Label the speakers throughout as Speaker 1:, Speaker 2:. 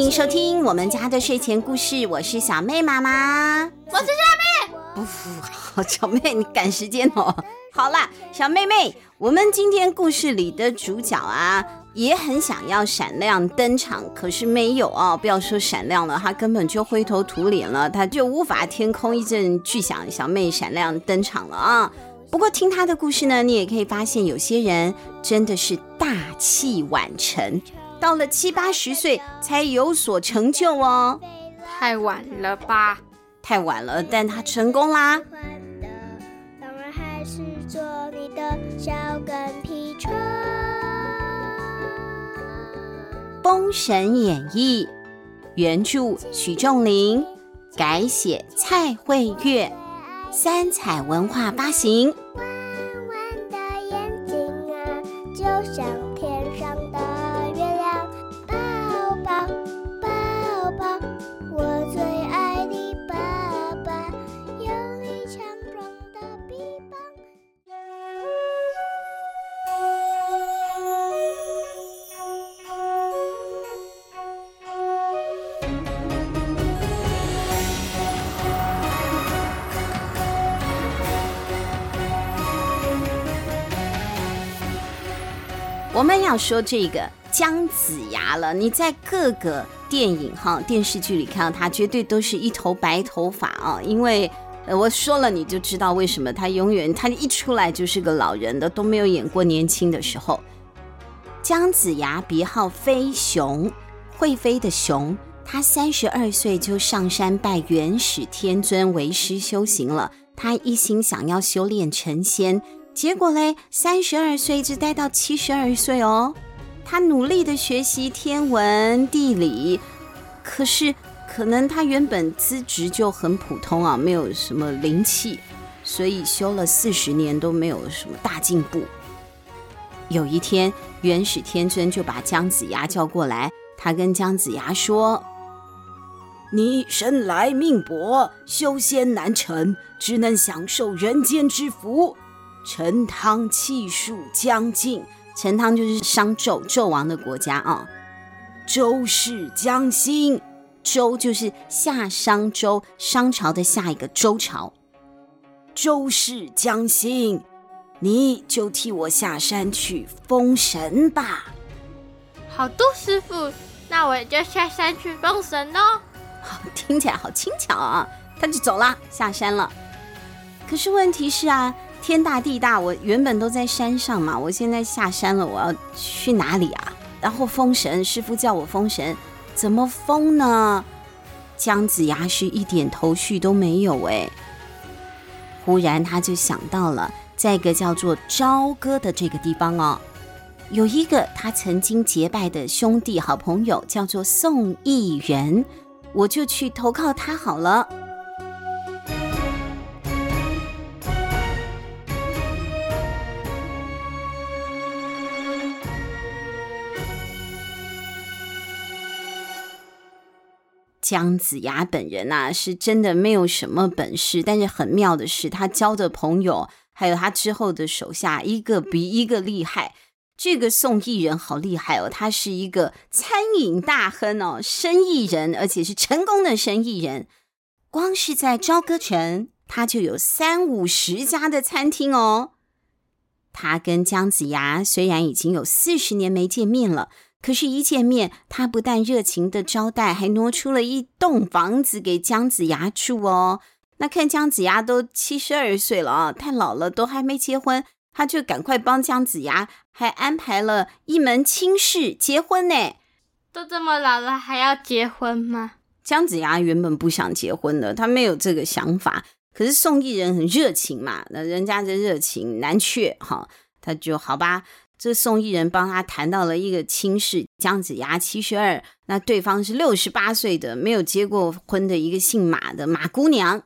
Speaker 1: 迎收听我们家的睡前故事，我是小妹妈妈，
Speaker 2: 我是小妹。
Speaker 1: 不，好，小妹你赶时间哦。好啦，小妹妹，我们今天故事里的主角啊，也很想要闪亮登场，可是没有哦。不要说闪亮了，他根本就灰头土脸了，他就无法天空一阵巨响，小妹闪亮登场了啊。不过听他的故事呢，你也可以发现，有些人真的是大器晚成。到了七八十岁才有所成就哦，
Speaker 2: 太晚了吧？
Speaker 1: 太晚了，但他成功啦。
Speaker 3: 当然还是做你的小跟屁虫。
Speaker 1: 《封神演义》原著许仲林，改写蔡慧月，三彩文化发行。我们要说这个姜子牙了，你在各个电影哈电视剧里看到他，绝对都是一头白头发啊！因为我说了你就知道为什么他永远他一出来就是个老人的，都没有演过年轻的时候。姜子牙别号飞熊，会飞的熊。他三十二岁就上山拜元始天尊为师修行了，他一心想要修炼成仙。结果嘞，三十二岁一直待到七十二岁哦。他努力的学习天文地理，可是可能他原本资质就很普通啊，没有什么灵气，所以修了四十年都没有什么大进步。有一天，元始天尊就把姜子牙叫过来，他跟姜子牙说：“你生来命薄，修仙难成，只能享受人间之福。”陈汤气数将尽，陈汤就是商纣纣王的国家啊。周氏将兴，周就是夏商周，商朝的下一个周朝。周氏将兴，你就替我下山去封神吧。
Speaker 2: 好，杜师傅，那我也就下山去封神喽。
Speaker 1: 好，听起来好轻巧啊，他就走了，下山了。可是问题是啊。天大地大，我原本都在山上嘛，我现在下山了，我要去哪里啊？然后封神，师傅叫我封神，怎么封呢？姜子牙是一点头绪都没有哎。忽然他就想到了，在一个叫做朝歌的这个地方哦，有一个他曾经结拜的兄弟好朋友，叫做宋义元，我就去投靠他好了。姜子牙本人呐、啊，是真的没有什么本事，但是很妙的是，他交的朋友，还有他之后的手下，一个比一个厉害。这个宋义人好厉害哦，他是一个餐饮大亨哦，生意人，而且是成功的生意人。光是在朝歌城，他就有三五十家的餐厅哦。他跟姜子牙虽然已经有四十年没见面了。可是，一见面，他不但热情的招待，还挪出了一栋房子给姜子牙住哦。那看姜子牙都七十二岁了啊，太老了，都还没结婚，他就赶快帮姜子牙还安排了一门亲事结婚呢。
Speaker 2: 都这么老了，还要结婚吗？
Speaker 1: 姜子牙原本不想结婚的，他没有这个想法。可是宋义人很热情嘛，那人家的热情难却哈，他就好吧。这宋义人帮他谈到了一个亲事，姜子牙七十二，那对方是六十八岁的没有结过婚的一个姓马的马姑娘。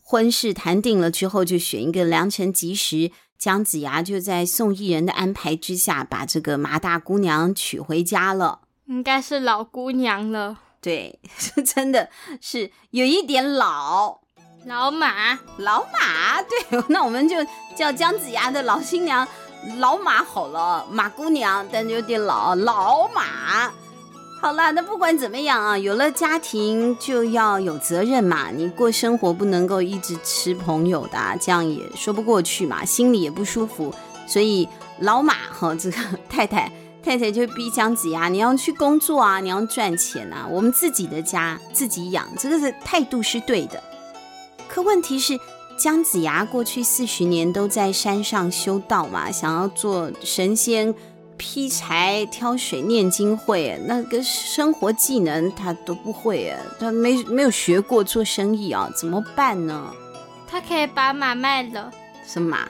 Speaker 1: 婚事谈定了之后，就选一个良辰吉时，姜子牙就在宋义人的安排之下，把这个马大姑娘娶回家了。
Speaker 2: 应该是老姑娘了，
Speaker 1: 对，真的是有一点老。
Speaker 2: 老马，
Speaker 1: 老马，对，那我们就叫姜子牙的老新娘。老马好了，马姑娘，但有点老。老马，好啦，那不管怎么样啊，有了家庭就要有责任嘛。你过生活不能够一直吃朋友的啊，这样也说不过去嘛，心里也不舒服。所以老马和这个太太 太太就逼姜子牙，你要去工作啊，你要赚钱啊，我们自己的家自己养，这个是态度是对的。可问题是，姜子牙过去四十年都在山上修道嘛，想要做神仙。劈柴、挑水、念经会，那个生活技能他都不会，他没没有学过做生意啊，怎么办呢？
Speaker 2: 他可以把马卖了。
Speaker 1: 什么马？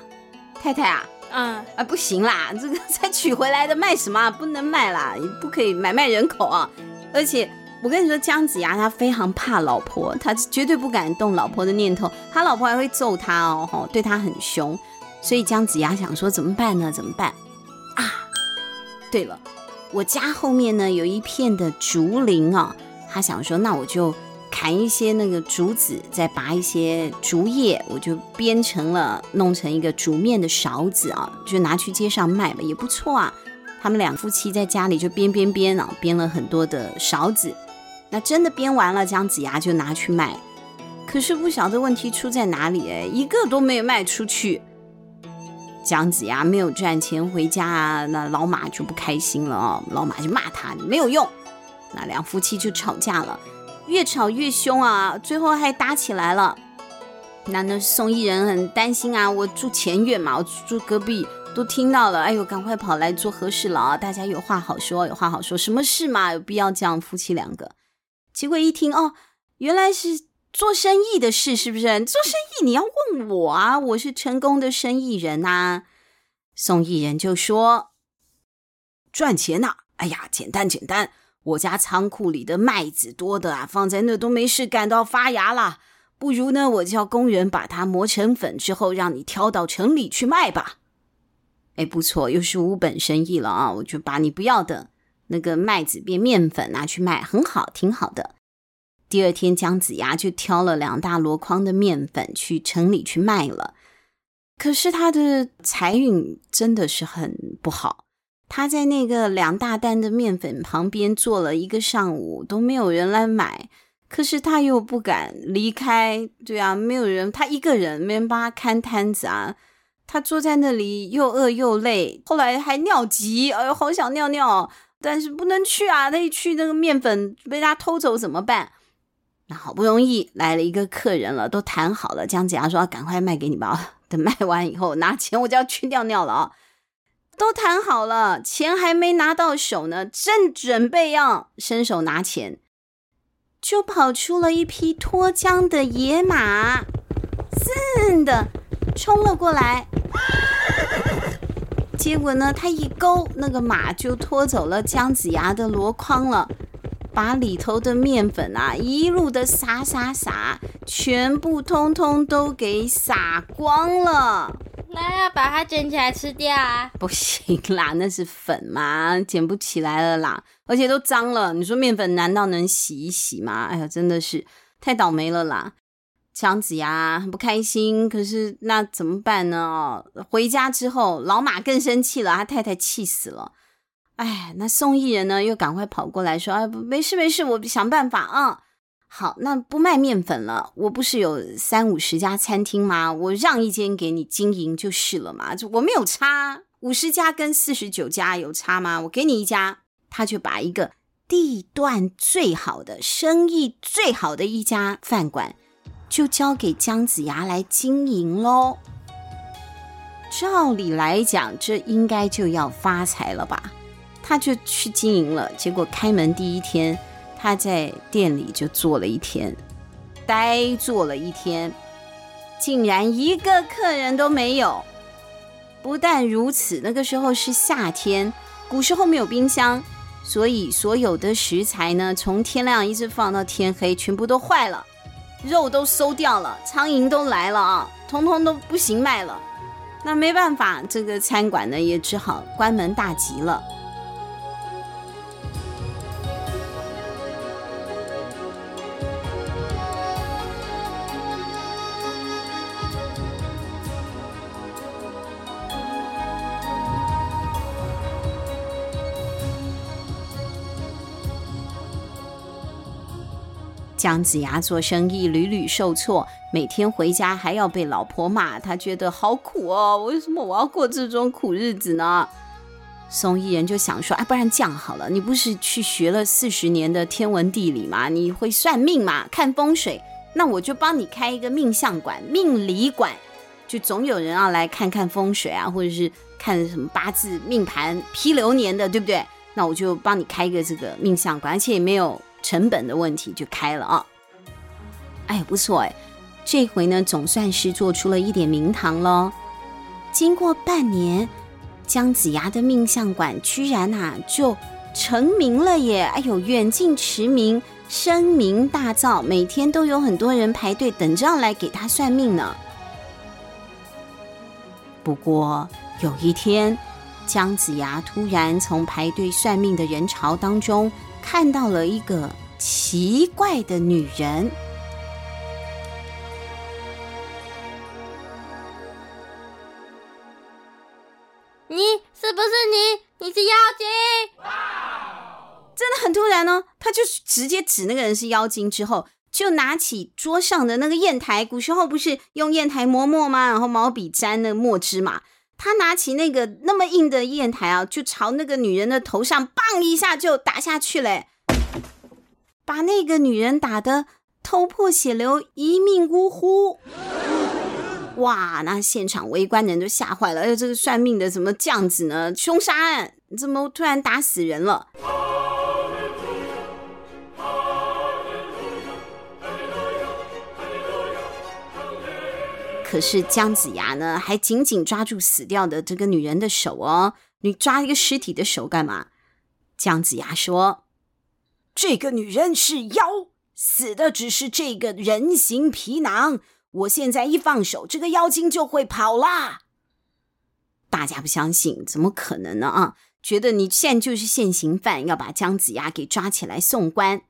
Speaker 1: 太太啊？
Speaker 2: 嗯
Speaker 1: 啊，不行啦，这个 才娶回来的卖什么？不能卖啦，也不可以买卖人口啊。而且我跟你说，姜子牙他非常怕老婆，他绝对不敢动老婆的念头，他老婆还会揍他哦，吼对他很凶。所以姜子牙想说怎么办呢？怎么办啊？对了，我家后面呢有一片的竹林啊，他想说，那我就砍一些那个竹子，再拔一些竹叶，我就编成了，弄成一个竹面的勺子啊，就拿去街上卖了，也不错啊。他们两夫妻在家里就编编编啊，编了很多的勺子。那真的编完了，姜子牙就拿去卖，可是不晓得问题出在哪里哎，一个都没有卖出去。姜子牙没有赚钱回家，那老马就不开心了哦，老马就骂他，没有用。那两夫妻就吵架了，越吵越凶啊，最后还打起来了。那那宋义人很担心啊，我住前院嘛，我住隔壁都听到了，哎呦，赶快跑来做和事佬啊，大家有话好说，有话好说，什么事嘛，有必要这样夫妻两个？结果一听哦，原来是。做生意的事是不是？做生意你要问我啊，我是成功的生意人呐。宋义人就说：“赚钱呐，哎呀，简单简单。我家仓库里的麦子多的啊，放在那都没事干，都要发芽了。不如呢，我叫工人把它磨成粉之后，让你挑到城里去卖吧。哎，不错，又是无本生意了啊！我就把你不要的那个麦子变面粉拿去卖，很好，挺好的。”第二天，姜子牙就挑了两大箩筐的面粉去城里去卖了。可是他的财运真的是很不好。他在那个两大担的面粉旁边坐了一个上午，都没有人来买。可是他又不敢离开，对啊，没有人，他一个人，没人帮他看摊子啊。他坐在那里又饿又累，后来还尿急，哎呦，好想尿尿，但是不能去啊！他一去，那个面粉被他偷走怎么办？那好不容易来了一个客人了，都谈好了。姜子牙说：“赶快卖给你吧，等卖完以后拿钱，我就要去尿尿了啊！”都谈好了，钱还没拿到手呢，正准备要伸手拿钱，就跑出了一匹脱缰的野马，噌的冲了过来。结果呢，他一勾，那个马就拖走了姜子牙的箩筐了。把里头的面粉啊，一路的撒撒撒，全部通通都给撒光了。
Speaker 2: 那要把它捡起来吃掉啊？
Speaker 1: 不行啦，那是粉嘛，捡不起来了啦，而且都脏了。你说面粉难道能洗一洗吗？哎呀，真的是太倒霉了啦！姜子牙很不开心，可是那怎么办呢？回家之后，老马更生气了，他太太气死了。哎，那宋义人呢？又赶快跑过来说：“啊，没事没事，我想办法啊、好，那不卖面粉了。我不是有三五十家餐厅吗？我让一间给你经营就是了嘛。就我没有差，五十家跟四十九家有差吗？我给你一家，他就把一个地段最好的、生意最好的一家饭馆，就交给姜子牙来经营喽。照理来讲，这应该就要发财了吧？”他就去经营了，结果开门第一天，他在店里就坐了一天，呆坐了一天，竟然一个客人都没有。不但如此，那个时候是夏天，古时候没有冰箱，所以所有的食材呢，从天亮一直放到天黑，全部都坏了，肉都馊掉了，苍蝇都来了啊，通通都不行卖了。那没办法，这个餐馆呢也只好关门大吉了。姜子牙做生意屡屡受挫，每天回家还要被老婆骂，他觉得好苦哦。为什么我要过这种苦日子呢？宋义人就想说：“哎，不然这样好了，你不是去学了四十年的天文地理吗？你会算命吗？看风水，那我就帮你开一个命相馆、命理馆，就总有人要来看看风水啊，或者是看什么八字命盘、批流年的，对不对？那我就帮你开一个这个命相馆，而且也没有。”成本的问题就开了啊！哎，不错哎，这回呢总算是做出了一点名堂喽。经过半年，姜子牙的命相馆居然啊就成名了耶！哎呦，远近驰名，声名大噪，每天都有很多人排队等着要来给他算命呢。不过有一天，姜子牙突然从排队算命的人潮当中。看到了一个奇怪的女人，
Speaker 2: 你是不是你？你是妖精？
Speaker 1: 真的很突然哦！他就直接指那个人是妖精，之后就拿起桌上的那个砚台，古时候不是用砚台磨墨吗？然后毛笔沾那个墨汁嘛。他拿起那个那么硬的砚台啊，就朝那个女人的头上，棒一下就打下去嘞，把那个女人打得头破血流，一命呜呼。哇，那现场围观的人都吓坏了，哎，这个算命的怎么这样子呢？凶杀案怎么突然打死人了？可是姜子牙呢，还紧紧抓住死掉的这个女人的手哦。你抓一个尸体的手干嘛？姜子牙说：“这个女人是妖，死的只是这个人形皮囊。我现在一放手，这个妖精就会跑啦。”大家不相信，怎么可能呢？啊，觉得你现在就是现行犯，要把姜子牙给抓起来送官。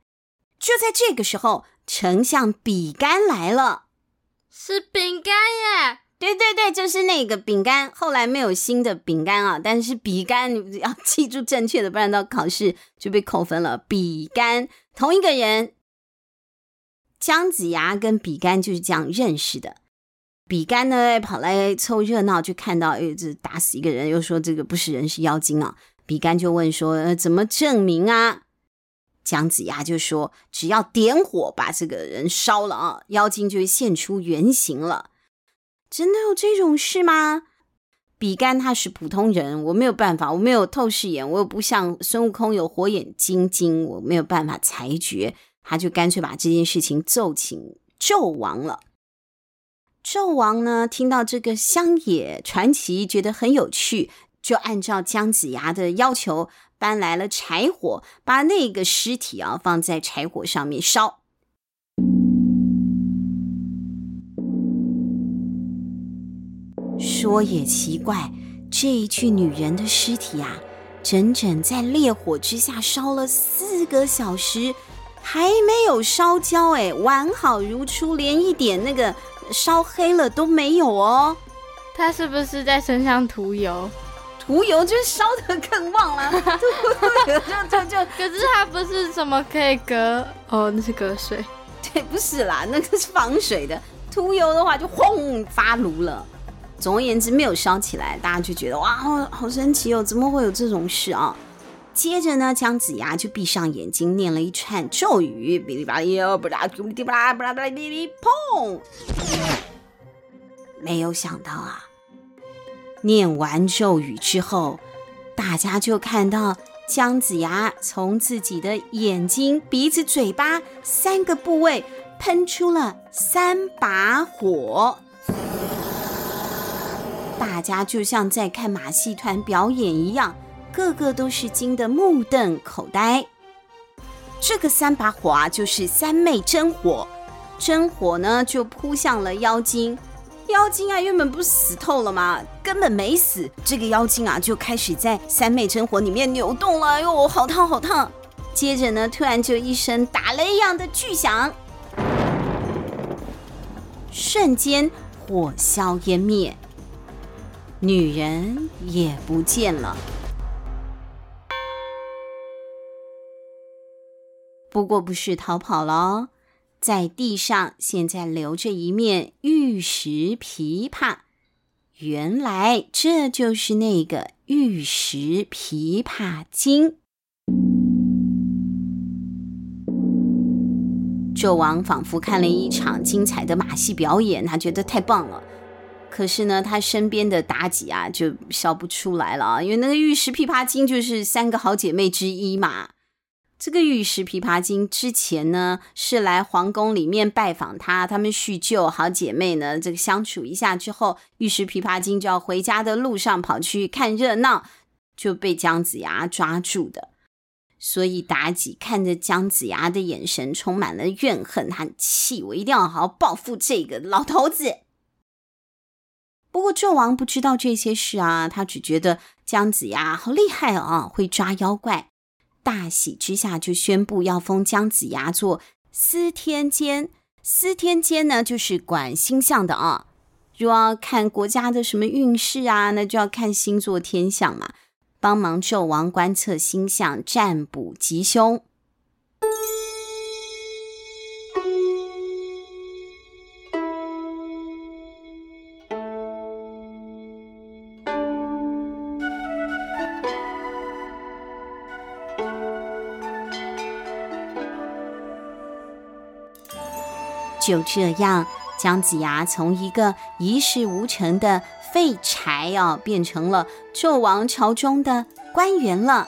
Speaker 1: 就在这个时候，丞相比干来了。
Speaker 2: 是饼干耶！
Speaker 1: 对对对，就是那个饼干。后来没有新的饼干啊，但是比干你要 记住正确的，不然到考试就被扣分了。比干同一个人，姜子牙跟比干就是这样认识的。比干呢跑来凑热闹，就看到哎，这打死一个人，又说这个不是人是妖精啊。比干就问说，呃，怎么证明啊？姜子牙就说：“只要点火把这个人烧了啊，妖精就会现出原形了。”真的有这种事吗？比干他是普通人，我没有办法，我没有透视眼，我又不像孙悟空有火眼金睛，我没有办法裁决。他就干脆把这件事情奏请纣王了。纣王呢，听到这个乡野传奇，觉得很有趣，就按照姜子牙的要求。搬来了柴火，把那个尸体啊放在柴火上面烧。说也奇怪，这一具女人的尸体啊，整整在烈火之下烧了四个小时，还没有烧焦，哎，完好如初，连一点那个烧黑了都没有哦。
Speaker 2: 他是不是在身上涂油？
Speaker 1: 涂油就烧得更旺了，就就就，
Speaker 2: 可是它不是什么可以隔哦，那是隔水，
Speaker 1: 对，不是啦，那个是防水的。涂油的话就轰发炉了。总而言之，没有烧起来，大家就觉得哇，好，好神奇哦，怎么会有这种事啊？接着呢，姜子牙就闭上眼睛念了一串咒语，哔哩吧啦，不啦，哔哩吧啦，不啦不啦，哔哩砰，没有想到啊。念完咒语之后，大家就看到姜子牙从自己的眼睛、鼻子、嘴巴三个部位喷出了三把火，大家就像在看马戏团表演一样，个个都是惊得目瞪口呆。这个三把火啊，就是三昧真火，真火呢就扑向了妖精。妖精啊，原本不死透了吗？根本没死。这个妖精啊，就开始在三昧真火里面扭动了。哎呦，好烫，好烫！接着呢，突然就一声打雷一样的巨响，瞬间火消烟灭，女人也不见了。不过不是逃跑了哦，在地上现在留着一面玉石琵琶。原来这就是那个玉石琵琶精。纣王仿佛看了一场精彩的马戏表演，他觉得太棒了。可是呢，他身边的妲己啊，就笑不出来了，因为那个玉石琵琶精就是三个好姐妹之一嘛。这个玉石琵琶精之前呢，是来皇宫里面拜访他，他们叙旧，好姐妹呢，这个相处一下之后，玉石琵琶精就要回家的路上跑去看热闹，就被姜子牙抓住的。所以妲己看着姜子牙的眼神充满了怨恨，和气，我一定要好好报复这个老头子。不过纣王不知道这些事啊，他只觉得姜子牙好厉害啊，会抓妖怪。大喜之下，就宣布要封姜子牙做司天监。司天监呢，就是管星象的啊。如果要看国家的什么运势啊，那就要看星座天象嘛。帮忙纣王观测星象，占卜吉凶。就这样，姜子牙从一个一事无成的废柴啊，变成了纣王朝中的官员了。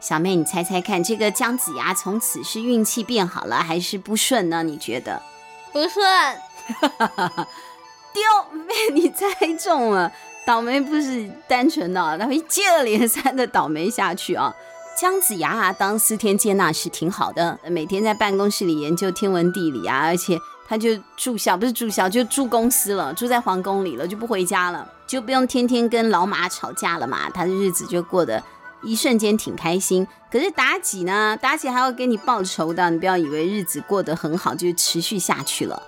Speaker 1: 小妹，你猜猜看，这个姜子牙从此是运气变好了，还是不顺呢？你觉得？
Speaker 2: 不顺。
Speaker 1: 丢，被你猜中了。倒霉不是单纯的，他会接二连三的倒霉下去啊。姜子牙啊，当司天监那是挺好的，每天在办公室里研究天文地理啊，而且他就住校，不是住校，就住公司了，住在皇宫里了，就不回家了，就不用天天跟老马吵架了嘛，他的日子就过得一瞬间挺开心。可是妲己呢，妲己还要给你报仇的，你不要以为日子过得很好就持续下去了。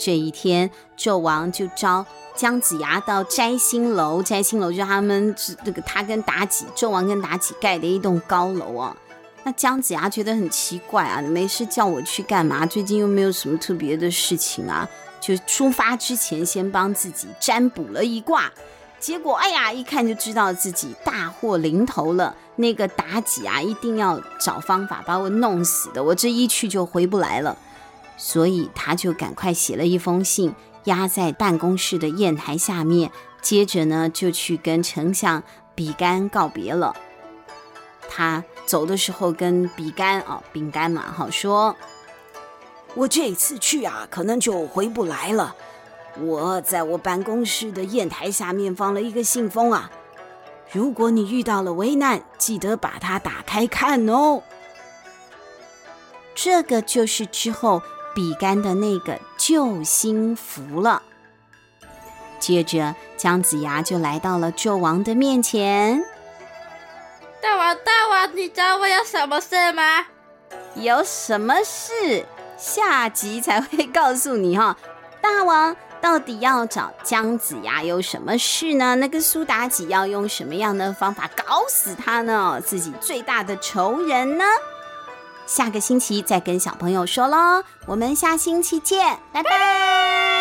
Speaker 1: 这一天，纣王就召姜子牙到摘星楼。摘星楼就是他们这个他跟妲己，纣王跟妲己盖的一栋高楼啊。那姜子牙觉得很奇怪啊，没事叫我去干嘛？最近又没有什么特别的事情啊。就出发之前，先帮自己占卜了一卦，结果哎呀，一看就知道自己大祸临头了。那个妲己啊，一定要找方法把我弄死的，我这一去就回不来了。所以他就赶快写了一封信，压在办公室的砚台下面。接着呢，就去跟丞相比干告别了。他走的时候跟比干哦，饼干嘛，好说，我这次去啊，可能就回不来了。我在我办公室的砚台下面放了一个信封啊，如果你遇到了危难，记得把它打开看哦。这个就是之后。比干的那个救星符了。接着，姜子牙就来到了纣王的面前。
Speaker 2: 大王，大王，你找我有什么事吗？
Speaker 1: 有什么事？下集才会告诉你哈。大王到底要找姜子牙有什么事呢？那个苏妲己要用什么样的方法搞死他呢？自己最大的仇人呢？下个星期再跟小朋友说喽，我们下星期见，拜拜。